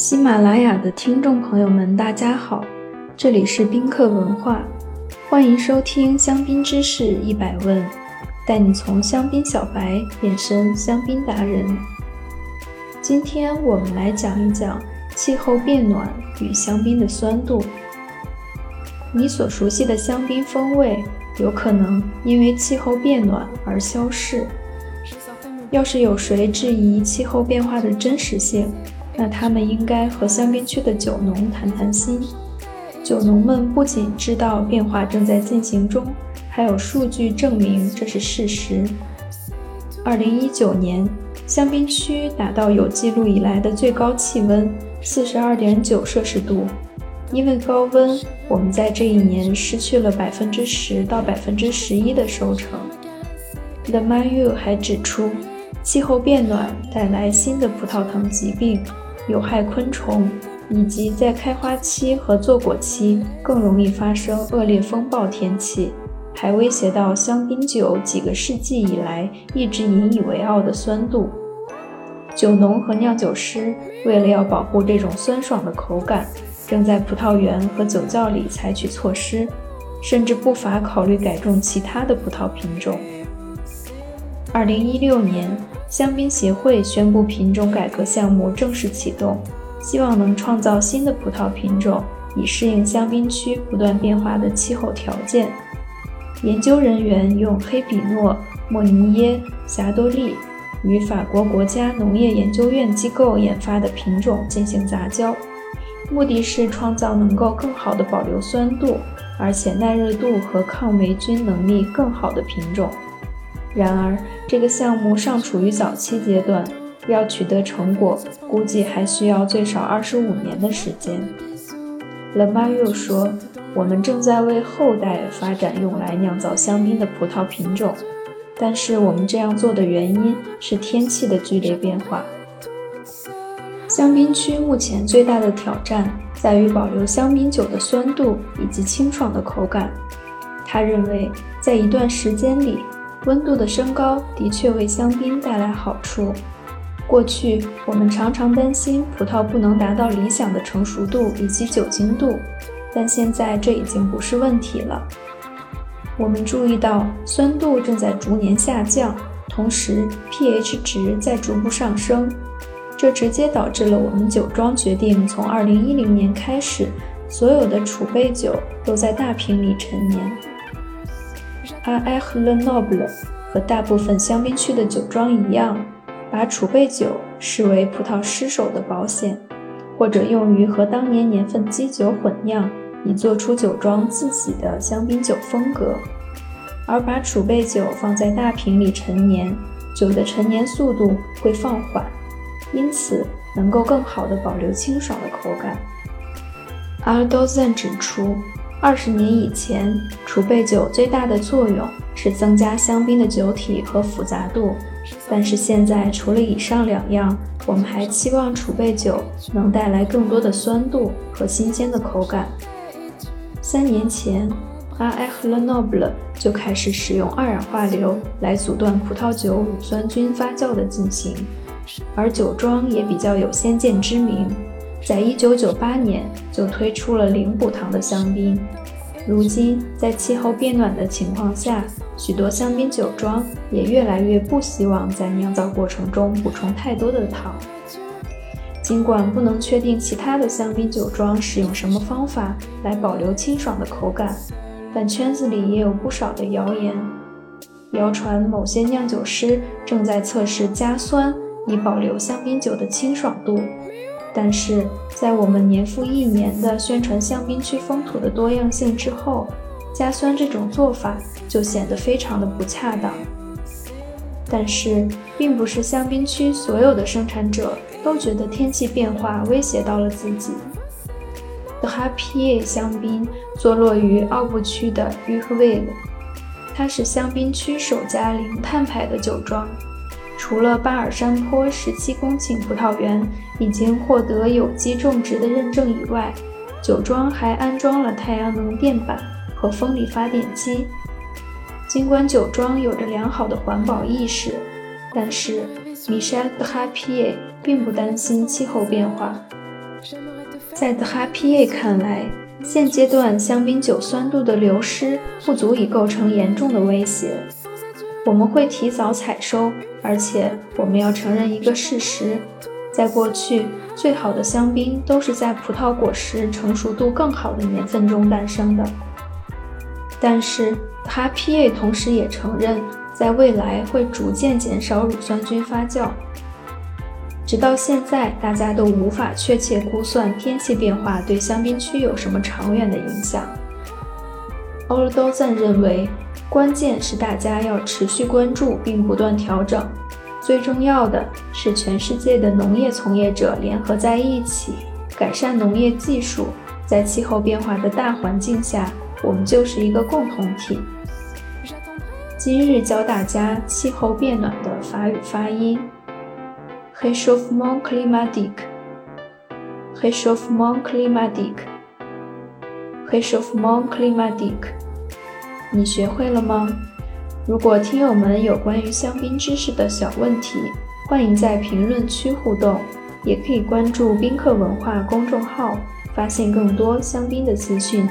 喜马拉雅的听众朋友们，大家好，这里是宾客文化，欢迎收听香槟知识一百问，带你从香槟小白变身香槟达人。今天我们来讲一讲气候变暖与香槟的酸度。你所熟悉的香槟风味，有可能因为气候变暖而消逝。要是有谁质疑气候变化的真实性，那他们应该和香槟区的酒农谈谈心。酒农们不仅知道变化正在进行中，还有数据证明这是事实。二零一九年，香槟区达到有记录以来的最高气温四十二点九摄氏度。因为高温，我们在这一年失去了百分之十到百分之十一的收成。The Mayu 还指出，气候变暖带来新的葡萄藤疾病、有害昆虫，以及在开花期和坐果期更容易发生恶劣风暴天气，还威胁到香槟酒几个世纪以来一直引以为傲的酸度。酒农和酿酒师为了要保护这种酸爽的口感。正在葡萄园和酒窖里采取措施，甚至不乏考虑改种其他的葡萄品种。二零一六年，香槟协会宣布品种改革项目正式启动，希望能创造新的葡萄品种，以适应香槟区不断变化的气候条件。研究人员用黑比诺、莫尼耶、霞多丽与法国国家农业研究院机构研发的品种进行杂交。目的是创造能够更好的保留酸度，而且耐热度和抗霉菌能力更好的品种。然而，这个项目尚处于早期阶段，要取得成果，估计还需要最少二十五年的时间。勒马又说：“我们正在为后代发展用来酿造香槟的葡萄品种，但是我们这样做的原因是天气的剧烈变化。”香槟区目前最大的挑战在于保留香槟酒的酸度以及清爽的口感。他认为，在一段时间里，温度的升高的确为香槟带来好处。过去，我们常常担心葡萄不能达到理想的成熟度以及酒精度，但现在这已经不是问题了。我们注意到酸度正在逐年下降，同时 pH 值在逐步上升。这直接导致了我们酒庄决定从2010年开始，所有的储备酒都在大瓶里陈年。阿埃赫勒诺布勒和大部分香槟区的酒庄一样，把储备酒视为葡萄失手的保险，或者用于和当年年份基酒混酿，以做出酒庄自己的香槟酒风格。而把储备酒放在大瓶里陈年，酒的陈年速度会放缓。因此，能够更好地保留清爽的口感。阿尔多赞指出，二十年以前，储备酒最大的作用是增加香槟的酒体和复杂度，但是现在，除了以上两样，我们还期望储备酒能带来更多的酸度和新鲜的口感。三年前，阿埃赫勒诺布勒就开始使用二氧化硫来阻断葡萄酒乳酸菌发酵的进行。而酒庄也比较有先见之明，在一九九八年就推出了零补糖的香槟。如今，在气候变暖的情况下，许多香槟酒庄也越来越不希望在酿造过程中补充太多的糖。尽管不能确定其他的香槟酒庄使用什么方法来保留清爽的口感，但圈子里也有不少的谣言，谣传某些酿酒师正在测试加酸。以保留香槟酒的清爽度，但是在我们年复一年的宣传香槟区风土的多样性之后，加酸这种做法就显得非常的不恰当。但是，并不是香槟区所有的生产者都觉得天气变化威胁到了自己。The Happy 香槟坐落于奥布区的 u h v i l e 它是香槟区首家零碳排的酒庄。除了巴尔山坡十七公顷葡萄园已经获得有机种植的认证以外，酒庄还安装了太阳能电板和风力发电机。尽管酒庄有着良好的环保意识，但是 Michel de h a p i e 并不担心气候变化。在 The Happy 看来，现阶段香槟酒酸度的流失不足以构成严重的威胁。我们会提早采收，而且我们要承认一个事实：在过去，最好的香槟都是在葡萄果实成熟度更好的年份中诞生的。但是他 PA 同时也承认，在未来会逐渐减少乳酸菌发酵。直到现在，大家都无法确切估算天气变化对香槟区有什么长远的影响。欧尔多赞认为，关键是大家要持续关注并不断调整。最重要的是，全世界的农业从业者联合在一起，改善农业技术。在气候变化的大环境下，我们就是一个共同体。今日教大家气候变暖的法语发音。Réchauffement climatique. Réchauffement climatique. Réchauffement climatique. 你学会了吗？如果听友们有关于香槟知识的小问题，欢迎在评论区互动，也可以关注宾客文化公众号，发现更多香槟的资讯。